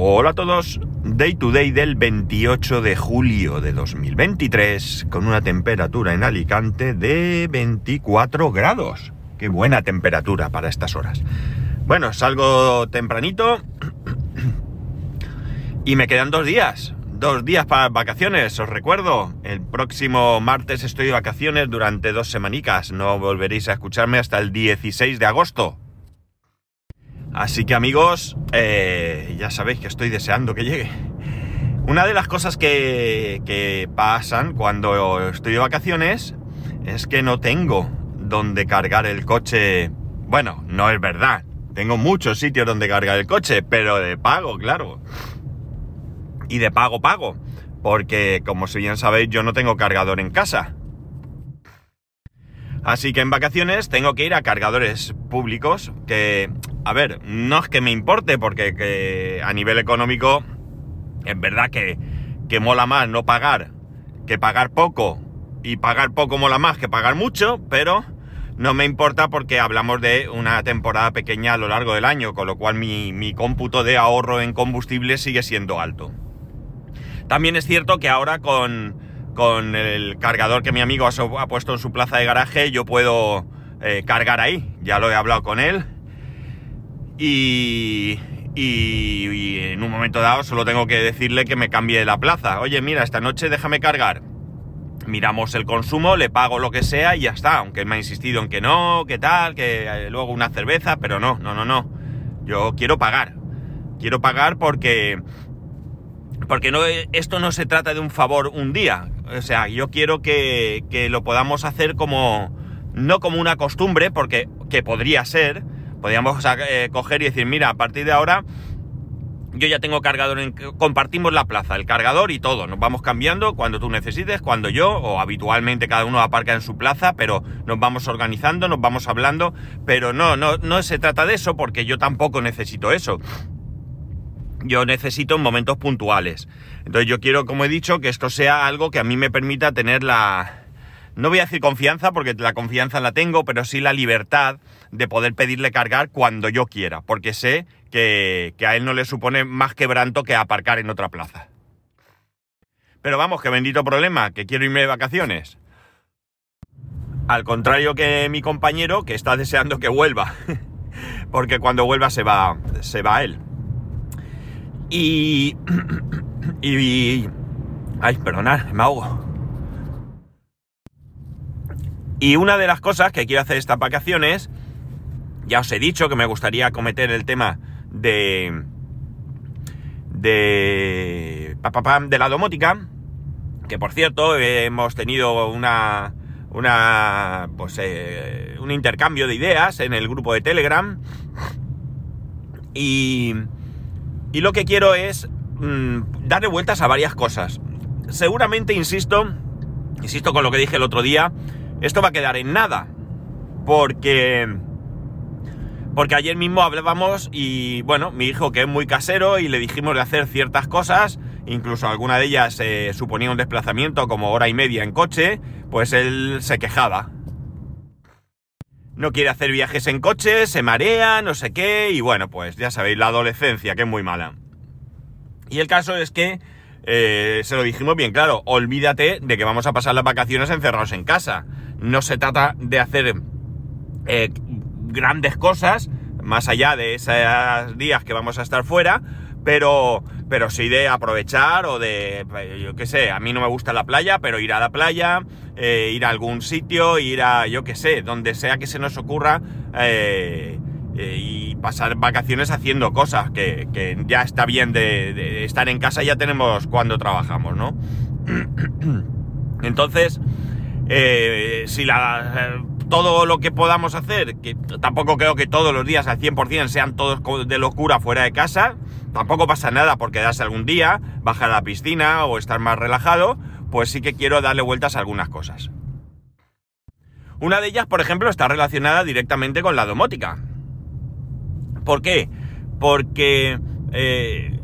Hola a todos, Day to Day del 28 de julio de 2023 con una temperatura en Alicante de 24 grados. Qué buena temperatura para estas horas. Bueno, salgo tempranito y me quedan dos días. Dos días para vacaciones, os recuerdo. El próximo martes estoy de vacaciones durante dos semanicas. No volveréis a escucharme hasta el 16 de agosto. Así que amigos, eh, ya sabéis que estoy deseando que llegue. Una de las cosas que, que, pasan cuando estoy de vacaciones es que no tengo donde cargar el coche. Bueno, no es verdad. Tengo muchos sitios donde cargar el coche, pero de pago, claro. Y de pago, pago. Porque, como si bien sabéis, yo no tengo cargador en casa. Así que en vacaciones tengo que ir a cargadores públicos que, a ver, no es que me importe porque que a nivel económico es verdad que, que mola más no pagar que pagar poco y pagar poco mola más que pagar mucho, pero no me importa porque hablamos de una temporada pequeña a lo largo del año, con lo cual mi, mi cómputo de ahorro en combustible sigue siendo alto. También es cierto que ahora con, con el cargador que mi amigo ha, puesto en su plaza de garaje, yo puedo eh, cargar ahí. Ya lo he hablado con él. Y, y, y, en un momento dado solo tengo que decirle que me cambie la plaza. Oye, mira, esta noche déjame cargar. Miramos el consumo, le pago lo que sea y ya está. Aunque me ha insistido en que no, que tal, que eh, luego una cerveza, pero no, no, no, no. Yo quiero pagar. Quiero pagar porque porque no, esto no se trata de un favor un día. O sea, yo quiero que, que lo podamos hacer como, no como una costumbre, porque que podría ser, podríamos eh, coger y decir, mira, a partir de ahora yo ya tengo cargador, en, compartimos la plaza, el cargador y todo, nos vamos cambiando cuando tú necesites, cuando yo, o habitualmente cada uno aparca en su plaza, pero nos vamos organizando, nos vamos hablando, pero no, no, no se trata de eso porque yo tampoco necesito eso. Yo necesito en momentos puntuales. Entonces yo quiero, como he dicho, que esto sea algo que a mí me permita tener la... No voy a decir confianza, porque la confianza la tengo, pero sí la libertad de poder pedirle cargar cuando yo quiera, porque sé que, que a él no le supone más quebranto que aparcar en otra plaza. Pero vamos, que bendito problema, que quiero irme de vacaciones. Al contrario que mi compañero, que está deseando que vuelva, porque cuando vuelva se va, se va él. Y, y, Ay, perdonad, me ahogo. Y una de las cosas que quiero hacer estas vacaciones, ya os he dicho que me gustaría cometer el tema de... de... de la domótica, que por cierto hemos tenido una... una... pues eh, un intercambio de ideas en el grupo de Telegram. Y y lo que quiero es mmm, darle vueltas a varias cosas. Seguramente, insisto, insisto con lo que dije el otro día, esto va a quedar en nada. Porque... Porque ayer mismo hablábamos y bueno, mi hijo que es muy casero y le dijimos de hacer ciertas cosas, incluso alguna de ellas eh, suponía un desplazamiento como hora y media en coche, pues él se quejaba no quiere hacer viajes en coche, se marea, no sé qué, y bueno, pues ya sabéis, la adolescencia, que es muy mala. Y el caso es que eh, se lo dijimos bien claro, olvídate de que vamos a pasar las vacaciones encerrados en casa. No se trata de hacer eh, grandes cosas, más allá de esos días que vamos a estar fuera, pero, pero sí de aprovechar o de, yo qué sé, a mí no me gusta la playa, pero ir a la playa, eh, ir a algún sitio, ir a, yo qué sé, donde sea que se nos ocurra eh, y pasar vacaciones haciendo cosas, que, que ya está bien de, estar en casa, ya tenemos cuando trabajamos, ¿no? Entonces, eh, si la todo lo que podamos hacer, que tampoco creo que todos los días al 100% sean todos de locura fuera de casa, tampoco pasa nada por quedarse algún día, bajar a la piscina o estar más relajado, pues sí que quiero darle vueltas a algunas cosas. Una de ellas, por ejemplo, está relacionada directamente con la domótica. ¿Por qué? Porque eh,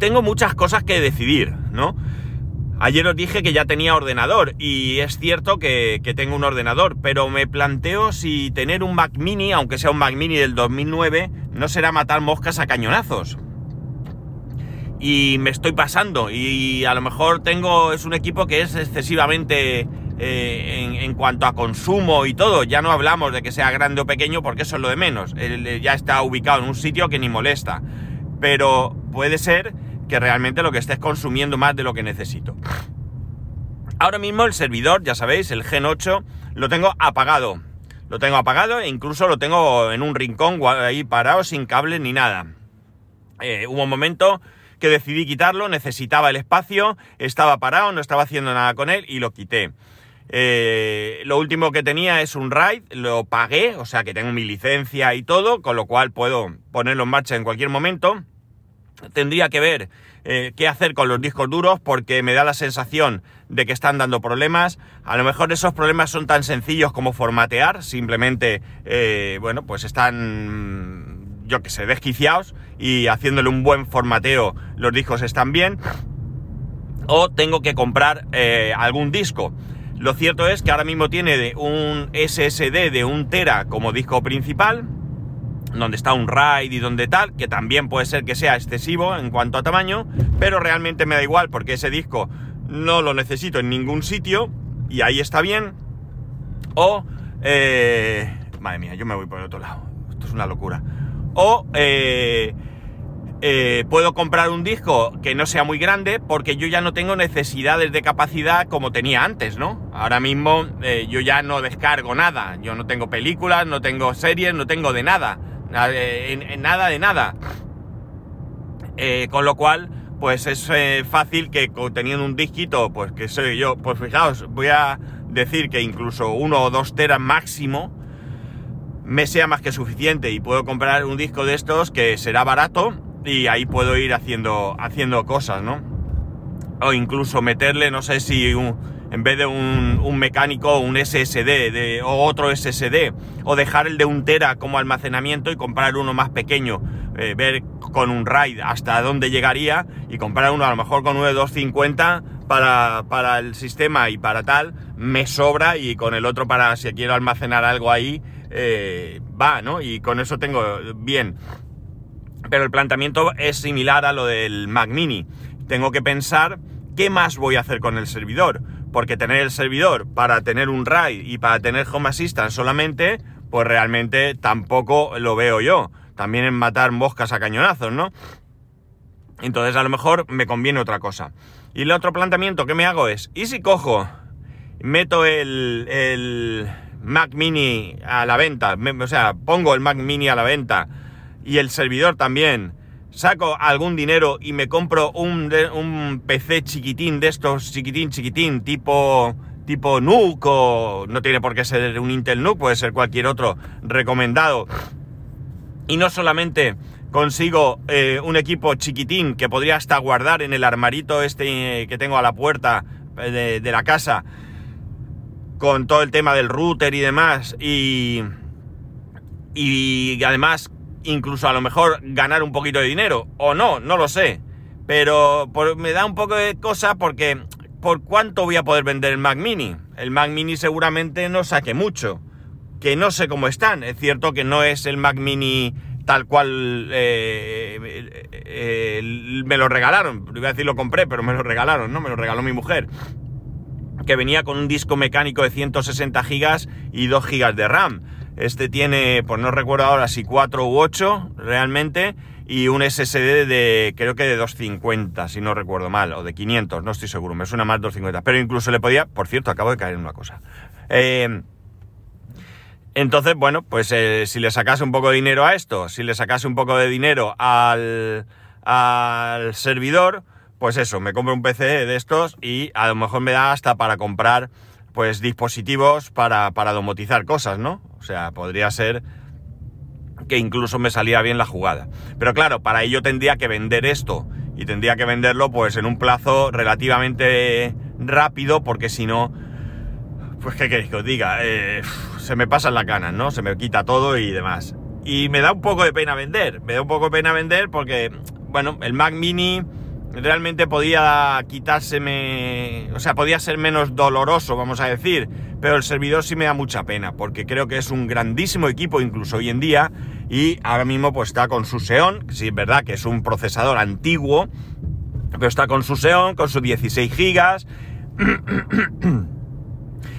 tengo muchas cosas que decidir, ¿no? Ayer os dije que ya tenía ordenador y es cierto que, que, tengo un ordenador, pero me planteo si tener un Mac mini, aunque sea un Mac mini del 2009, no será matar moscas a cañonazos. y me estoy pasando y a lo mejor tengo es un equipo que es excesivamente eh, en, cuanto a consumo y todo ya no hablamos de que sea grande o pequeño porque eso es lo de menos. Ya está ubicado en un sitio que ni molesta. Pero puede ser que realmente lo que estés consumiendo más de lo que necesito. Ahora mismo el servidor ya sabéis el Gen 8 lo tengo apagado. Lo tengo apagado e incluso lo tengo en un rincón ahí parado sin cable ni nada. Eh, hubo un momento que decidí quitarlo, necesitaba el espacio, estaba parado, no estaba haciendo nada con él y lo quité. Eh, lo último que tenía es un RAID, lo pagué, o sea que tengo mi licencia y todo, con lo cual puedo ponerlo en marcha en cualquier momento. Tendría que ver eh, qué hacer con los discos duros porque me da la sensación de que están dando problemas. A lo mejor esos problemas son tan sencillos como formatear, simplemente, eh, bueno, pues están yo que sé, desquiciados y haciéndole un buen formateo los discos están bien. O tengo que comprar algún disco. Lo cierto es que ahora mismo tiene un SSD de un tera como disco principal, donde está un RAID y donde tal, que también puede ser que sea excesivo en cuanto a tamaño, pero realmente me da igual porque ese disco no lo necesito en ningún sitio y ahí está bien. O, eh, madre mía, yo me voy por el otro lado. Esto es una locura. O eh, eh, puedo comprar un disco que no sea muy grande porque yo ya no tengo necesidades de capacidad como tenía antes, ¿no? Ahora mismo eh, yo ya no descargo nada. Yo no tengo películas, no tengo series, no tengo de nada. En, nada de nada. con lo cual, pues es fácil que teniendo un disquito, pues que soy yo, pues fijaos, voy a decir que incluso uno o dos teras máximo, me sea más que suficiente y puedo comprar un disco de estos que será barato y ahí puedo ir haciendo, haciendo cosas, ¿no? O incluso meterle, no sé si en vez de un, mecánico, un SSD de, o otro SSD, o dejar el de un Tera como almacenamiento y comprar uno más pequeño, eh, ver con un RAID hasta dónde llegaría y comprar uno a lo mejor con uno de 250 para, para el sistema y para tal, me sobra y con el otro para si quiero almacenar algo ahí, eh, va, ¿no? Y con eso tengo bien. Pero el planteamiento es similar a lo del Mac Mini. Tengo que pensar qué más voy a hacer con el servidor. Porque tener el servidor para tener un RAID y para tener Home Assistant solamente, pues realmente tampoco lo veo yo. También en matar moscas a cañonazos, ¿no? Entonces a lo mejor me conviene otra cosa. Y el otro planteamiento que me hago es, ¿y si cojo, meto el, el Mac Mini a la venta, o sea, pongo el Mac Mini a la venta y el servidor también, saco algún dinero y me compro un, un PC chiquitín de estos, chiquitín, chiquitín, tipo, tipo o no tiene por qué ser un Intel NUC, puede ser cualquier otro recomendado. Y no solamente consigo eh, un equipo chiquitín que podría hasta guardar en el armarito este que tengo a la puerta de, de la casa, con todo el tema del router y demás, y, y además incluso a lo mejor ganar un poquito de dinero, o no, no lo sé, pero me da un poco de cosa porque ¿por cuánto voy a poder vender el Mac Mini? El Mac Mini seguramente no saque mucho, que no sé cómo están, es cierto que no es el Mac Mini tal cual eh, eh, me lo regalaron, iba a decir lo compré, pero me lo regalaron, ¿no? Me lo regaló mi mujer que venía con un disco mecánico de 160 gigas y 2 gigas de RAM. Este tiene, pues no recuerdo ahora si 4 u 8 realmente, y un SSD de, creo que de 250, si no recuerdo mal, o de 500, no estoy seguro, me suena más 250, pero incluso le podía, por cierto, acabo de caer en una cosa. Eh, entonces, bueno, pues eh, si le sacase un poco de dinero a esto, si le sacase un poco de dinero al, al servidor, pues eso, me compro un PC de estos y a lo mejor me da hasta para comprar pues dispositivos para, para domotizar cosas, ¿no? O sea, podría ser que incluso me salía bien la jugada. Pero claro, para ello tendría que vender esto y tendría que venderlo pues en un plazo relativamente rápido porque si no, pues qué queréis que os diga, eh, se me pasan las ganas, ¿no? Se me quita todo y demás. Y me da un poco de pena vender, me da un poco de pena vender porque, bueno, el Mac mini realmente podía quitárseme, o sea, podía ser menos doloroso, vamos a decir, pero el servidor sí me da mucha pena, porque creo que es un grandísimo equipo incluso hoy en día, y ahora mismo pues está con su Xeon, sí es verdad que es un procesador antiguo, Pero está con su Xeon, con sus 16 gigas.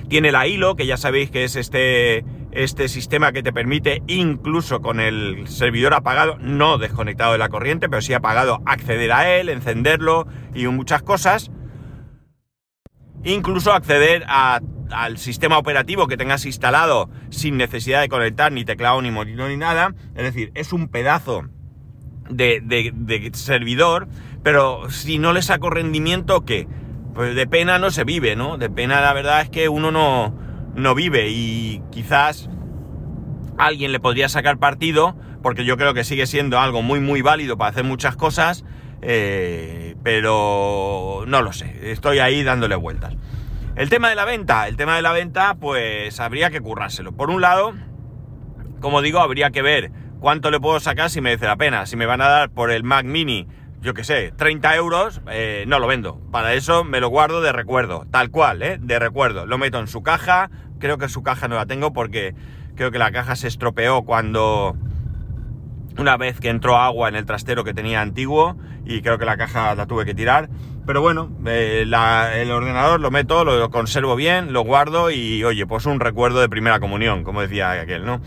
Tiene la hilo, que ya sabéis que es este, este sistema que te permite, incluso con el servidor apagado, no desconectado de la corriente, pero sí apagado, acceder a él, encenderlo y muchas cosas. Incluso acceder al sistema operativo que tengas instalado sin necesidad de conectar ni teclado ni monitor ni nada. Es decir, es un pedazo de, de servidor, pero si no le saco rendimiento, ¿qué? pues de pena no se vive, ¿no? De pena la verdad es que uno no, no vive y quizás alguien le podría sacar partido, porque yo creo que sigue siendo algo muy muy válido para hacer muchas cosas, eh, pero no lo sé, estoy ahí dándole vueltas. El tema de la venta, el tema de la venta, pues habría que currárselo. Por un lado, como digo, habría que ver cuánto le puedo sacar si merece la pena. Si me van a dar por el Mac Mini yo qué sé, 30 euros, eh, no lo vendo. Para eso me lo guardo de recuerdo, tal cual, ¿eh? De recuerdo. Lo meto en su caja, creo que su caja no la tengo porque creo que la caja se estropeó cuando... Una vez que entró agua en el trastero que tenía antiguo y creo que la caja la tuve que tirar. Pero bueno, eh, el ordenador lo meto, lo conservo bien, lo guardo y oye, pues un recuerdo de primera comunión, como decía aquel, ¿no?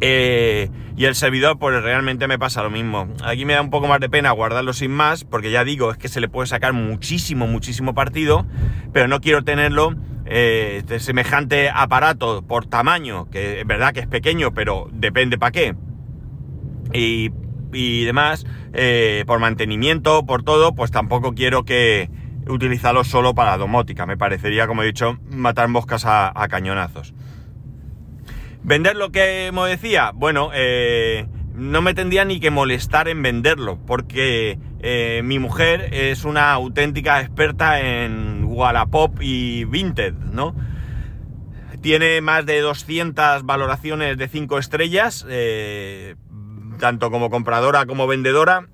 Eh, y el servidor, pues realmente me pasa lo mismo. Aquí me da un poco más de pena guardarlo sin más, porque ya digo, es que se le puede sacar muchísimo, muchísimo partido, pero no quiero tenerlo eh, de semejante aparato por tamaño, que es verdad que es pequeño, pero depende para qué. Y, y demás, eh, por mantenimiento, por todo, pues tampoco quiero que utilizarlo solo para domótica. Me parecería, como he dicho, matar moscas a cañonazos. ¿Vender lo que me decía? Bueno, eh, no me tendría ni que molestar en venderlo, porque eh, mi mujer es una auténtica experta en Wallapop y Vinted, ¿no? Tiene más de 200 valoraciones de 5 estrellas, eh, tanto como compradora como vendedora.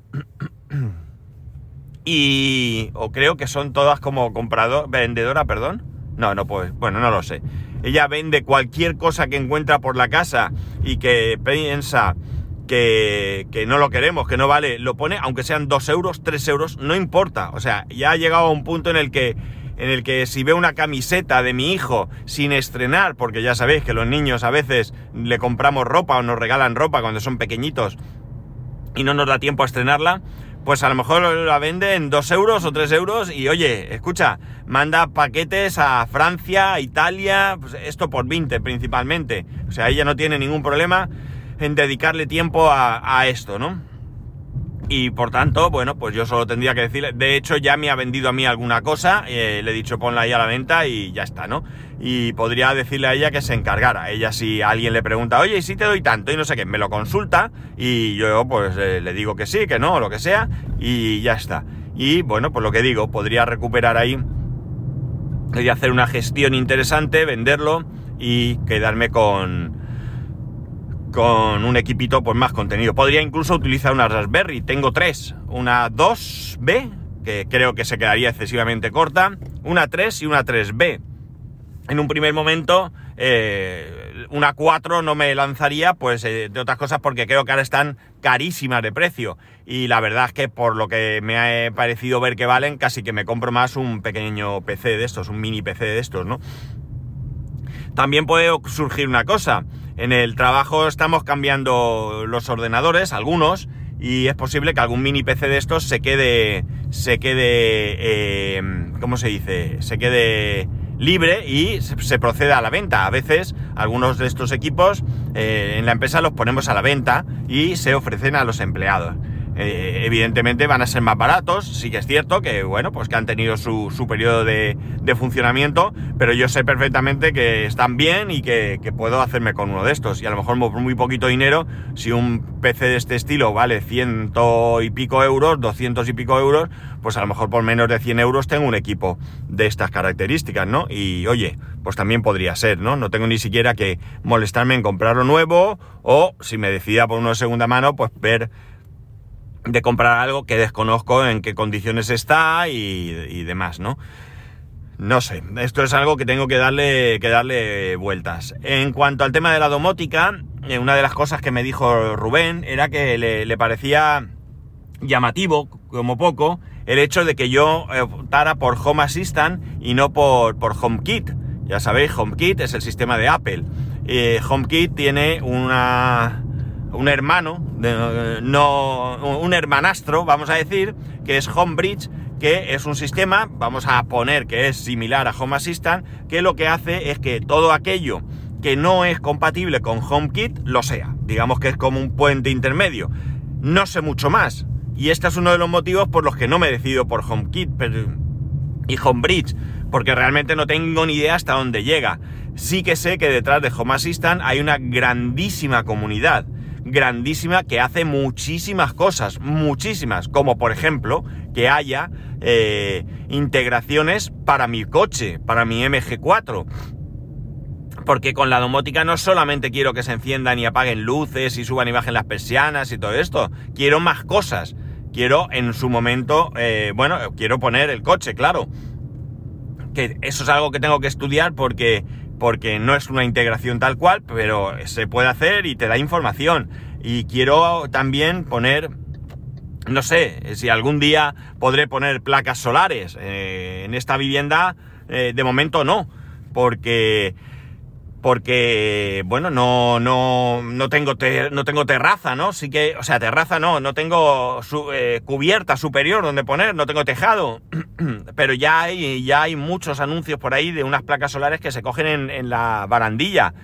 Y. o creo que son todas como comprador. vendedora, perdón. No, no pues. Bueno, no lo sé ella vende cualquier cosa que encuentra por la casa y que piensa que, no lo queremos, que no vale, lo pone, aunque sean 2 euros, 3 euros, no importa. O sea, ya ha llegado a un punto en el que en el que si ve una camiseta de mi hijo sin estrenar, porque ya sabéis que los niños a veces le compramos ropa o nos regalan ropa cuando son pequeñitos y no nos da tiempo a estrenarla, pues a lo mejor la vende en 2 euros o 3 euros y oye, escucha, manda paquetes a Francia, a Italia, pues esto por 20 principalmente. O sea, ella no tiene ningún problema en dedicarle tiempo a, esto, ¿no? Y por tanto, bueno, pues yo solo tendría que decirle, de hecho ya me ha vendido a mí alguna cosa, eh, le he dicho ponla ahí a la venta y ya está, ¿no? Y podría decirle a ella que se encargara. Ella si alguien le pregunta, oye, ¿y si te doy tanto? Y no sé qué, me lo consulta y yo pues eh, le digo que sí, que no, lo que sea, y ya está. Y bueno, pues lo que digo, podría recuperar ahí y hacer una gestión interesante, venderlo y quedarme con con un equipito pues más contenido. Podría incluso utilizar una Raspberry. Tengo tres. Una 2B, que creo que se quedaría excesivamente corta. Una 3 y una 3B. En un primer momento, eh, una 4 no me lanzaría, pues eh, de otras cosas porque creo que ahora están carísimas de precio. Y la verdad es que por lo que me ha parecido ver que valen, casi que me compro más un pequeño PC de estos, un mini PC de estos, ¿no? También puede surgir una cosa. En el trabajo estamos cambiando los ordenadores, algunos, y es posible que algún mini PC de estos se quede, se quede, eh, ¿cómo se dice? Se quede libre y se, proceda a la venta. A veces algunos de estos equipos eh, en la empresa los ponemos a la venta y se ofrecen a los empleados. Eh, evidentemente van a ser más baratos, sí que es cierto que, bueno, pues que han tenido su, su periodo de, funcionamiento, pero yo sé perfectamente que están bien y que, puedo hacerme con uno de estos. Y a lo mejor por muy poquito dinero, si un PC de este estilo vale ciento y pico euros, doscientos y pico euros, pues a lo mejor por menos de 100 euros tengo un equipo de estas características, ¿no? Y oye, pues también podría ser, ¿no? No tengo ni siquiera que molestarme en comprarlo nuevo o si me decida por uno de segunda mano, pues ver de comprar algo que desconozco en qué condiciones está y, demás, ¿no? No sé, esto es algo que tengo que darle, que darle vueltas. En cuanto al tema de la domótica, eh, una de las cosas que me dijo Rubén era que le, parecía llamativo, como poco, el hecho de que yo optara por Home Assistant y no por, por HomeKit. Ya sabéis, HomeKit es el sistema de Apple. Eh, HomeKit tiene una, un hermano, no, un hermanastro, vamos a decir, que es HomeBridge, que es un sistema, vamos a poner que es similar a Home Assistant, que lo que hace es que todo aquello que no es compatible con HomeKit lo sea. Digamos que es como un puente intermedio. No sé mucho más. Y este es uno de los motivos por los que no me decido por HomeKit y HomeBridge, porque realmente no tengo ni idea hasta dónde llega. Sí que sé que detrás de Home Assistant hay una grandísima comunidad grandísima que hace muchísimas cosas, muchísimas, como por ejemplo que haya eh, integraciones para mi coche, para mi MG4. Porque con la domótica no solamente quiero que se enciendan y apaguen luces y suban y bajen las persianas y todo esto, quiero más cosas. Quiero en su momento, eh, bueno, quiero poner el coche, claro. Que eso es algo que tengo que estudiar porque porque no es una integración tal cual, pero se puede hacer y te da información. Y quiero también poner, no sé, si algún día podré poner placas solares eh, en esta vivienda, eh, de momento no, porque porque, bueno, no, no, no, tengo, no tengo terraza, ¿no? Sí que, o sea, terraza no, no tengo su, eh, cubierta superior donde poner, no tengo tejado, pero ya hay, ya hay muchos anuncios por ahí de unas placas solares que se cogen en, en la barandilla.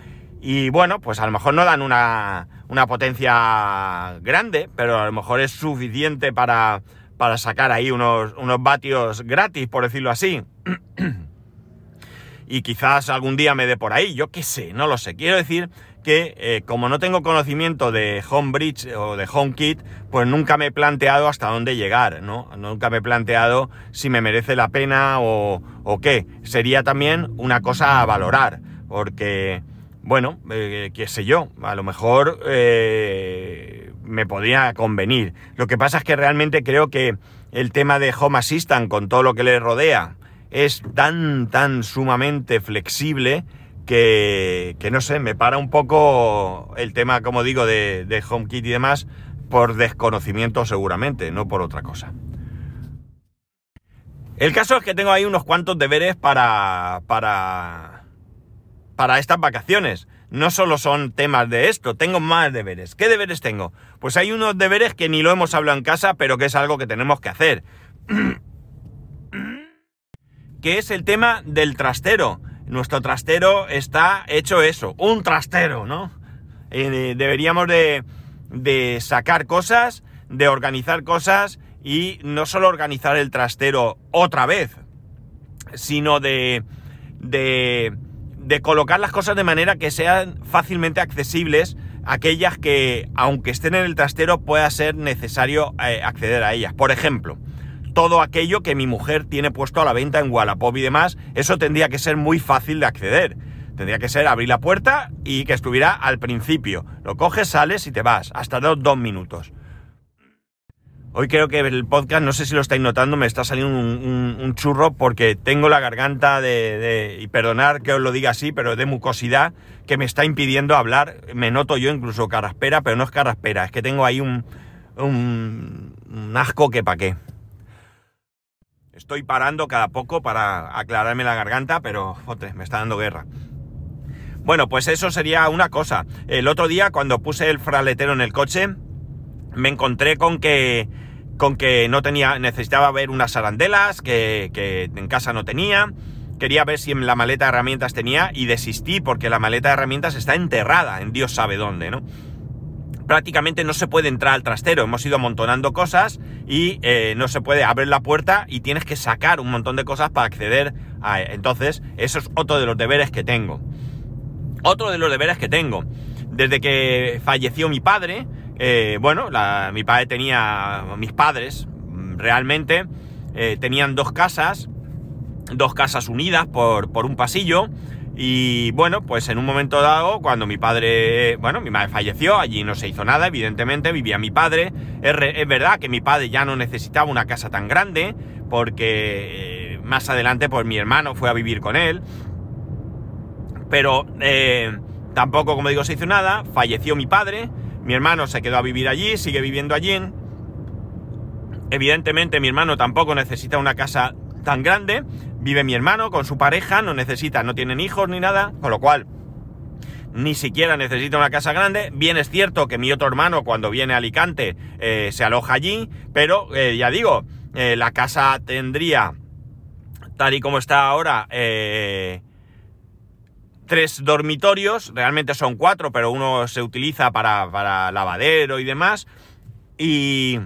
Y bueno, pues a lo mejor no dan una, una potencia grande, pero a lo mejor es suficiente para, para sacar ahí unos, unos vatios gratis, por decirlo así. y quizás algún día me dé por ahí, yo qué sé, no lo sé. Quiero decir que eh, como no tengo conocimiento de Homebridge o de HomeKit, pues nunca me he planteado hasta dónde llegar, ¿no? Nunca me he planteado si me merece la pena o, o qué. Sería también una cosa a valorar, porque, bueno, eh, qué sé yo, a lo mejor eh, me podría convenir. Lo que pasa es que realmente creo que el tema de Home Assistant con todo lo que le rodea, es tan, tan sumamente flexible que, que, no sé, me para un poco el tema, como digo, de, de HomeKit y demás, por desconocimiento seguramente, no por otra cosa. El caso es que tengo ahí unos cuantos deberes para, para, para estas vacaciones. No solo son temas de esto, tengo más deberes. ¿Qué deberes tengo? Pues hay unos deberes que ni lo hemos hablado en casa, pero que es algo que tenemos que hacer. que es el tema del trastero. Nuestro trastero está hecho eso, un trastero, ¿no? Eh, deberíamos de, de sacar cosas, de organizar cosas y no solo organizar el trastero otra vez, sino de, de, de, colocar las cosas de manera que sean fácilmente accesibles, aquellas que, aunque estén en el trastero, pueda ser necesario eh, acceder a ellas. Por ejemplo, todo aquello que mi mujer tiene puesto a la venta en Wallapop y demás, eso tendría que ser muy fácil de acceder. Tendría que ser abrir la puerta y que estuviera al principio. Lo coges, sales y te vas. Hasta dos, dos minutos. Hoy creo que el podcast, no sé si lo estáis notando, me está saliendo un, churro porque tengo la garganta de, y perdonar que os lo diga así, pero de mucosidad que me está impidiendo hablar. Me noto yo incluso caraspera, pero no es caraspera, es que tengo ahí un, un, un asco que pa' qué. Estoy parando cada poco para aclararme la garganta, pero joder, me está dando guerra. Bueno, pues eso sería una cosa. El otro día, cuando puse el fraletero en el coche, me encontré con que con que no tenía, necesitaba ver unas arandelas que, que en casa no tenía. Quería ver si en la maleta de herramientas tenía y desistí porque la maleta de herramientas está enterrada en Dios sabe dónde, ¿no? Prácticamente no se puede entrar al trastero. Hemos ido amontonando cosas y eh, no se puede abrir la puerta y tienes que sacar un montón de cosas para acceder a... Entonces, eso es otro de los deberes que tengo. Otro de los deberes que tengo. Desde que falleció mi padre, eh, bueno, mi padre tenía... Mis padres, realmente, eh, tenían dos casas, dos casas unidas por, por un pasillo y bueno, pues en un momento dado, cuando mi padre, bueno, mi madre falleció, allí no se hizo nada, evidentemente, vivía mi padre. Es, verdad que mi padre ya no necesitaba una casa tan grande, porque eh, más adelante, pues mi hermano fue a vivir con él. Pero eh, tampoco, como digo, se hizo nada, falleció mi padre, mi hermano se quedó a vivir allí, sigue viviendo allí. Evidentemente mi hermano tampoco necesita una casa tan grande, vive mi hermano con su pareja, no necesita, no tienen hijos ni nada, con lo cual ni siquiera necesita una casa grande. Bien es cierto que mi otro hermano cuando viene a Alicante eh, se aloja allí, pero eh, ya digo, eh, la casa tendría, tal y como está ahora, tres dormitorios, realmente son cuatro, pero uno se utiliza para, para lavadero y demás. Y...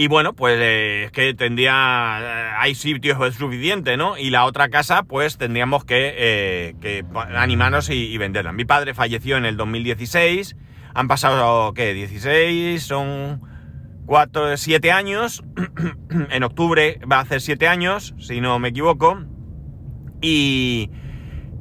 Y bueno, pues eh, es que tendría. Eh, hay sitios suficiente, ¿no? Y la otra casa, pues tendríamos que, eh, animarnos y, venderla. Mi padre falleció en el 2016. Han pasado, ¿qué? 16, son 4, 7 años. en octubre va a hacer 7 años, si no me equivoco. Y.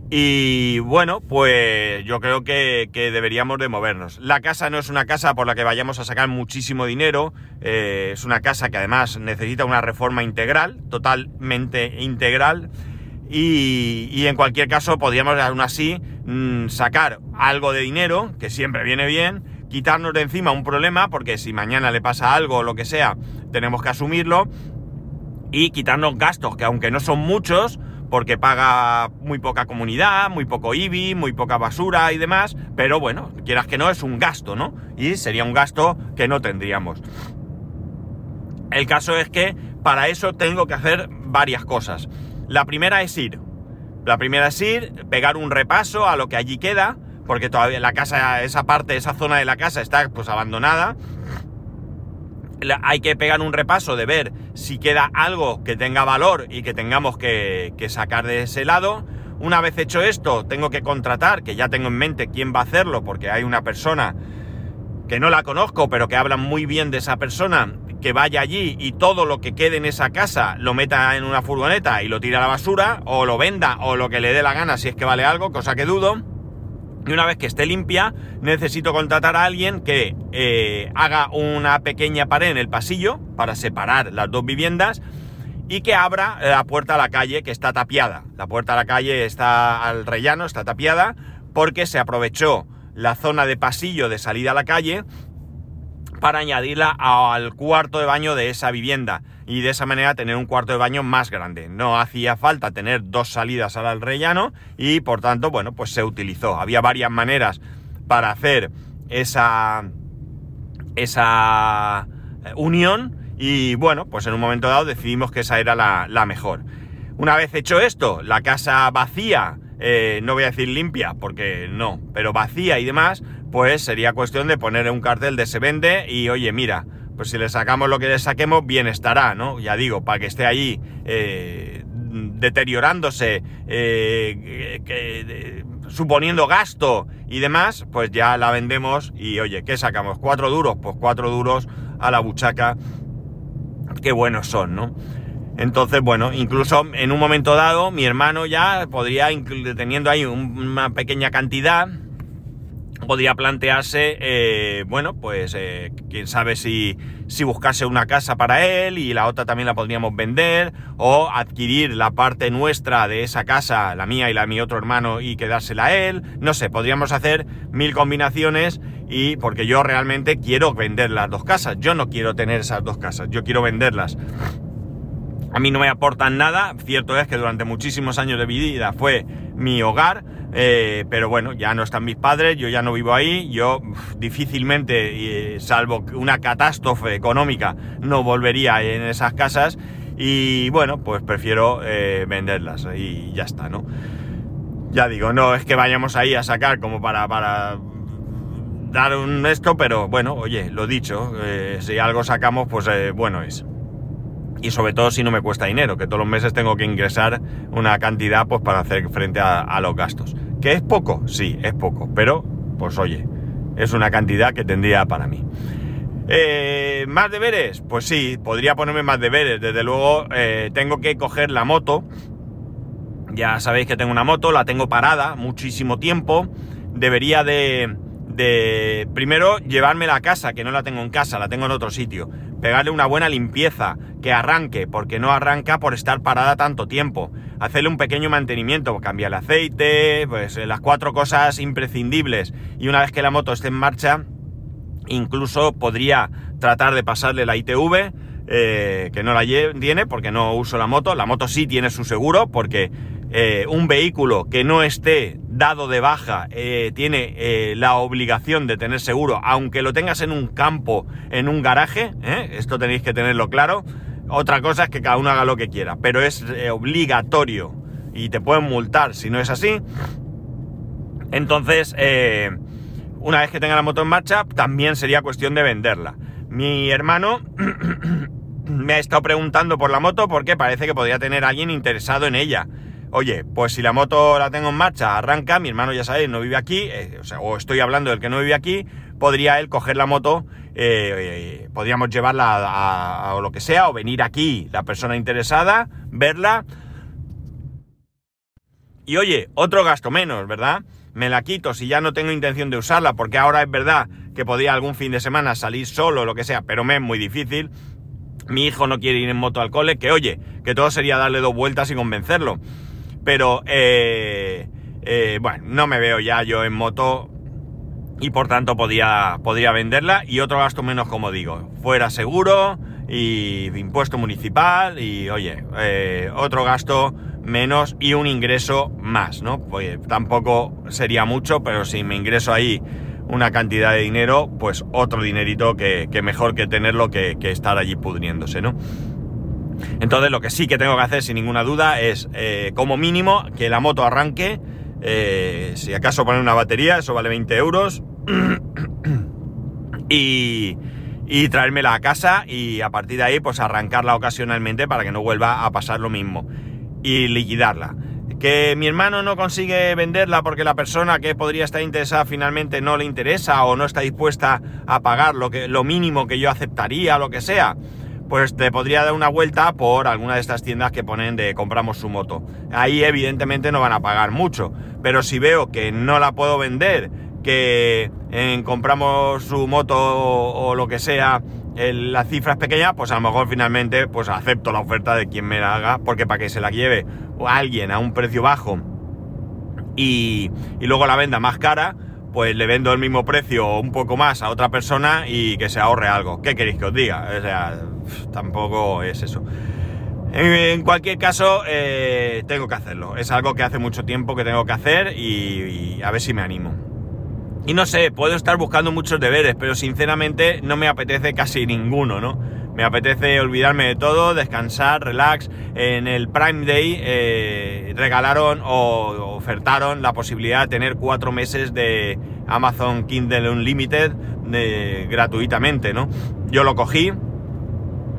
Y bueno, pues yo creo que, deberíamos de movernos. La casa no es una casa por la que vayamos a sacar muchísimo dinero, eh, es una casa que además necesita una reforma integral, totalmente integral, y, en cualquier caso podríamos aún así mm, sacar algo de dinero, que siempre viene bien, quitarnos de encima un problema, porque si mañana le pasa algo o lo que sea, tenemos que asumirlo, y quitarnos gastos, que aunque no son muchos, porque paga muy poca comunidad, muy poco IBI, muy poca basura y demás, pero bueno, quieras que no, es un gasto, ¿no? Y sería un gasto que no tendríamos. El caso es que para eso tengo que hacer varias cosas. La primera es ir. La primera es ir, pegar un repaso a lo que allí queda, porque todavía la casa, esa parte, esa zona de la casa está pues abandonada hay que pegar un repaso de ver si queda algo que tenga valor y que tengamos que, sacar de ese lado. Una vez hecho esto, tengo que contratar, que ya tengo en mente quién va a hacerlo, porque hay una persona que no la conozco, pero que habla muy bien de esa persona, que vaya allí y todo lo que quede en esa casa lo meta en una furgoneta y lo tire a la basura, o lo venda, o lo que le dé la gana si es que vale algo, cosa que dudo y una vez que esté limpia, necesito contratar a alguien que eh, haga una pequeña pared en el pasillo para separar las dos viviendas y que abra la puerta a la calle que está tapiada. La puerta a la calle está al rellano, está tapiada, porque se aprovechó la zona de pasillo de salida a la calle para añadirla al cuarto de baño de esa vivienda y de esa manera tener un cuarto de baño más grande. No hacía falta tener dos salidas al rellano y por tanto, bueno, pues se utilizó. Había varias maneras para hacer esa, esa eh, unión y bueno, pues en un momento dado decidimos que esa era la, mejor. Una vez hecho esto, la casa vacía, eh, no voy a decir limpia, porque no, pero vacía y demás, pues sería cuestión de poner un cartel de se vende y oye, mira, pues si le sacamos lo que le saquemos, bien estará, ¿no? Ya digo, para que esté allí eh, deteriorándose, eh, suponiendo gasto y demás, pues ya la vendemos y oye, ¿qué sacamos? ¿Cuatro duros? Pues cuatro duros a la buchaca, qué buenos son, ¿no? Entonces, bueno, incluso en un momento dado, mi hermano ya podría, teniendo ahí una pequeña cantidad, podría plantearse, eh, bueno, pues eh, quién sabe si, si buscase una casa para él y la otra también la podríamos vender o adquirir la parte nuestra de esa casa, la mía y la de mi otro hermano y quedársela a él. No sé, podríamos hacer mil combinaciones y porque yo realmente quiero vender las dos casas. Yo no quiero tener esas dos casas, yo quiero venderlas. A mí no me aportan nada, cierto es que durante muchísimos años de vida fue mi hogar, eh, pero bueno, ya no están mis padres, yo ya no vivo ahí, yo difícilmente, eh, salvo una catástrofe económica, no volvería en esas casas. Y bueno, pues prefiero eh, venderlas y ya está, ¿no? Ya digo, no es que vayamos ahí a sacar como para dar un esto, pero bueno, oye, lo dicho, si algo sacamos, pues bueno es y sobre todo si no me cuesta dinero, que todos los meses tengo que ingresar una cantidad pues para hacer frente a, los gastos. ¿Que es poco? Sí, es poco, pero pues oye, es una cantidad que tendría para mí. Eh, ¿Más deberes? Pues sí, podría ponerme más deberes. Desde luego eh, tengo que coger la moto. Ya sabéis que tengo una moto, la tengo parada muchísimo tiempo. Debería de, de primero llevármela a casa, que no la tengo en casa, la tengo en otro sitio pegarle una buena limpieza, que arranque, porque no arranca por estar parada tanto tiempo, hacerle un pequeño mantenimiento, cambiar el aceite, pues eh, las cuatro cosas imprescindibles, y una vez que la moto esté en marcha, Incluso podría tratar de pasarle la ITV, eh, que no la tiene porque no uso la moto. La moto sí tiene su seguro porque eh, un vehículo que no esté dado de baja eh, tiene la obligación de tener seguro, aunque lo tengas en un campo, en un garaje, esto tenéis que tenerlo claro. Otra cosa es que cada uno haga lo que quiera, pero es obligatorio y te pueden multar si no es así. Entonces, una vez que tenga la moto en marcha, también sería cuestión de venderla. Mi hermano me ha estado preguntando por la moto porque parece que podría tener alguien interesado en ella. Oye, pues si la moto la tengo en marcha, arranca, mi hermano ya sabéis, no vive aquí, eh, o, estoy hablando del que no vive aquí, podría él coger la moto, eh, eh, podríamos llevarla a, a, lo que sea, o venir aquí la persona interesada, verla. Y oye, otro gasto menos, ¿verdad? me la quito si ya no tengo intención de usarla, porque ahora es verdad que podría algún fin de semana salir solo o lo que sea, pero me es muy difícil. Mi hijo no quiere ir en moto al cole, que oye, que todo sería darle dos vueltas y convencerlo. Pero, eh, eh, bueno, no me veo ya yo en moto y por tanto podía, podría venderla y otro gasto menos, como digo, fuera seguro y impuesto municipal y, oye, eh, otro gasto menos y un ingreso más, ¿no? Pues tampoco sería mucho, pero si me ingreso ahí una cantidad de dinero, pues otro dinerito que, mejor que tenerlo que, estar allí pudriéndose, ¿no? Entonces lo que sí que tengo que hacer sin ninguna duda es, eh, como mínimo, que la moto arranque, eh, si acaso poner una batería, eso vale 20 euros, y, y traérmela a casa y a partir de ahí pues arrancarla ocasionalmente para que no vuelva a pasar lo mismo. Y liquidarla. Que mi hermano no consigue venderla porque la persona que podría estar interesada finalmente no le interesa o no está dispuesta a pagar lo, que, lo mínimo que yo aceptaría, lo que sea, pues te podría dar una vuelta por alguna de estas tiendas que ponen de compramos su moto. Ahí evidentemente no van a pagar mucho, pero si veo que no la puedo vender, que en compramos su moto o lo que sea la cifra es pequeña, pues a lo mejor finalmente pues acepto la oferta de quien me la haga, porque para que se la lleve alguien a un precio bajo y, luego la venda más cara, pues le vendo el mismo precio o un poco más a otra persona y que se ahorre algo. ¿Qué queréis que os diga? O sea, tampoco es eso. En cualquier caso, eh, tengo que hacerlo. Es algo que hace mucho tiempo que tengo que hacer y a ver si me animo. Y no sé, puedo estar buscando muchos deberes, pero sinceramente no me apetece casi ninguno, ¿no? Me apetece olvidarme de todo, descansar, relax. En el Prime Day eh, regalaron o ofertaron la posibilidad de tener cuatro meses de Amazon Kindle Unlimited gratuitamente, ¿no? Yo lo cogí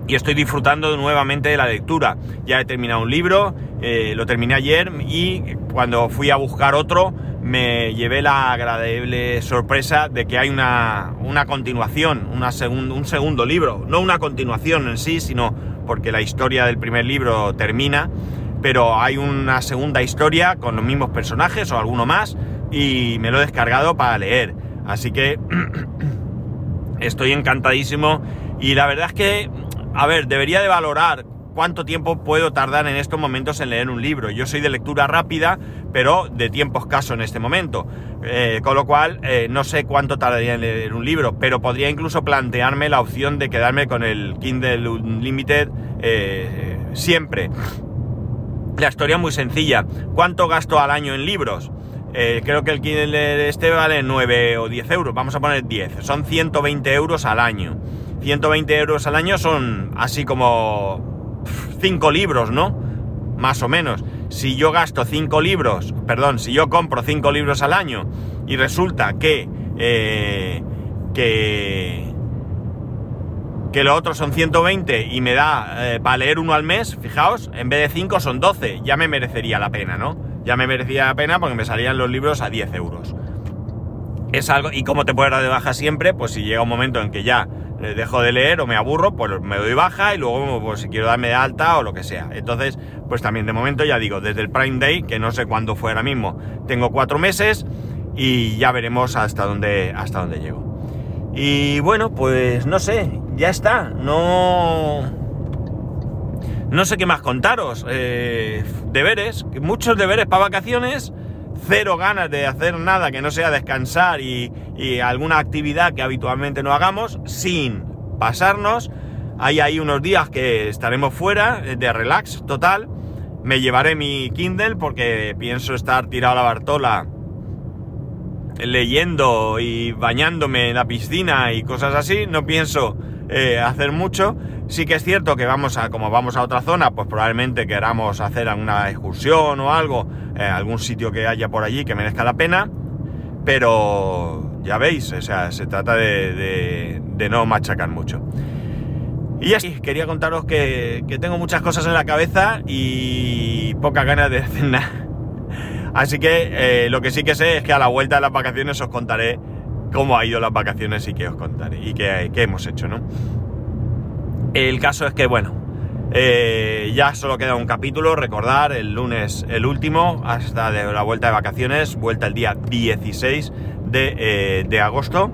y estoy disfrutando nuevamente de la lectura. Ya he terminado un libro, eh, lo terminé ayer y cuando fui a buscar otro me llevé la agradable sorpresa de que hay una, continuación, una un segundo libro. No una continuación en sí, sino porque la historia del primer libro termina, pero hay una segunda historia con los mismos personajes o alguno más y me lo he descargado para leer. Así que estoy encantadísimo y la verdad es que, a ver, debería de valorar cuánto tiempo puedo tardar en estos momentos en leer un libro. Yo soy de lectura rápida, pero de tiempo escaso en este momento. Eh, con lo cual, eh, no sé cuánto tardaría en leer un libro, pero podría incluso plantearme la opción de quedarme con el Kindle Unlimited eh, siempre. La historia es muy sencilla. ¿Cuánto gasto al año en libros? creo que el Kindle este vale 9 o 10 euros. Vamos a poner 10. Son 120 euros al año. 120 euros al año son así como cinco libros, ¿no? Más o menos. Si yo gasto cinco libros, perdón, si yo compro cinco libros al año y resulta que, eh, que, que lo otro son 120 y me da eh, para leer uno al mes, fijaos, en vez de 5 son 12, ya me merecería la pena, ¿no? Ya me merecía la pena porque me salían los libros a 10 euros. Es algo, y como te puedes dar de baja siempre, pues si llega un momento en que ya dejo de leer o me aburro, pues me doy baja y luego pues, si quiero darme de alta o lo que sea. Entonces, pues también de momento ya digo, desde el Prime Day, que no sé cuándo fue ahora mismo, tengo cuatro meses y ya veremos hasta dónde, hasta dónde llego. Y bueno, pues no sé, ya está, no... No sé qué más contaros. Eh, deberes, muchos deberes para vacaciones, cero ganas de hacer nada que no sea descansar y, y alguna actividad que habitualmente no hagamos, sin pasarnos. Hay ahí unos días que estaremos fuera, de relax total. Me llevaré mi Kindle porque pienso estar tirado a la Bartola leyendo y bañándome en la piscina y cosas así. No pienso eh, hacer mucho. Sí que es cierto que vamos a, como vamos a otra zona, pues probablemente queramos hacer alguna excursión o algo, eh, algún sitio que haya por allí que merezca la pena. Pero ya veis, o sea, se trata de, de, no machacar mucho. Y así, quería contaros que, que, tengo muchas cosas en la cabeza y poca ganas de hacer nada. Así que eh, lo que sí que sé es que a la vuelta de las vacaciones os contaré cómo ha ido las vacaciones y qué os contaré y qué, qué hemos hecho, ¿no? El caso es que, bueno, eh, ya solo queda un capítulo, recordar, el lunes el último, hasta de la vuelta de vacaciones, vuelta el día 16 de, eh, de agosto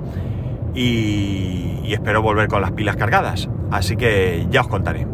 y, y espero volver con las pilas cargadas. Así que ya os contaré.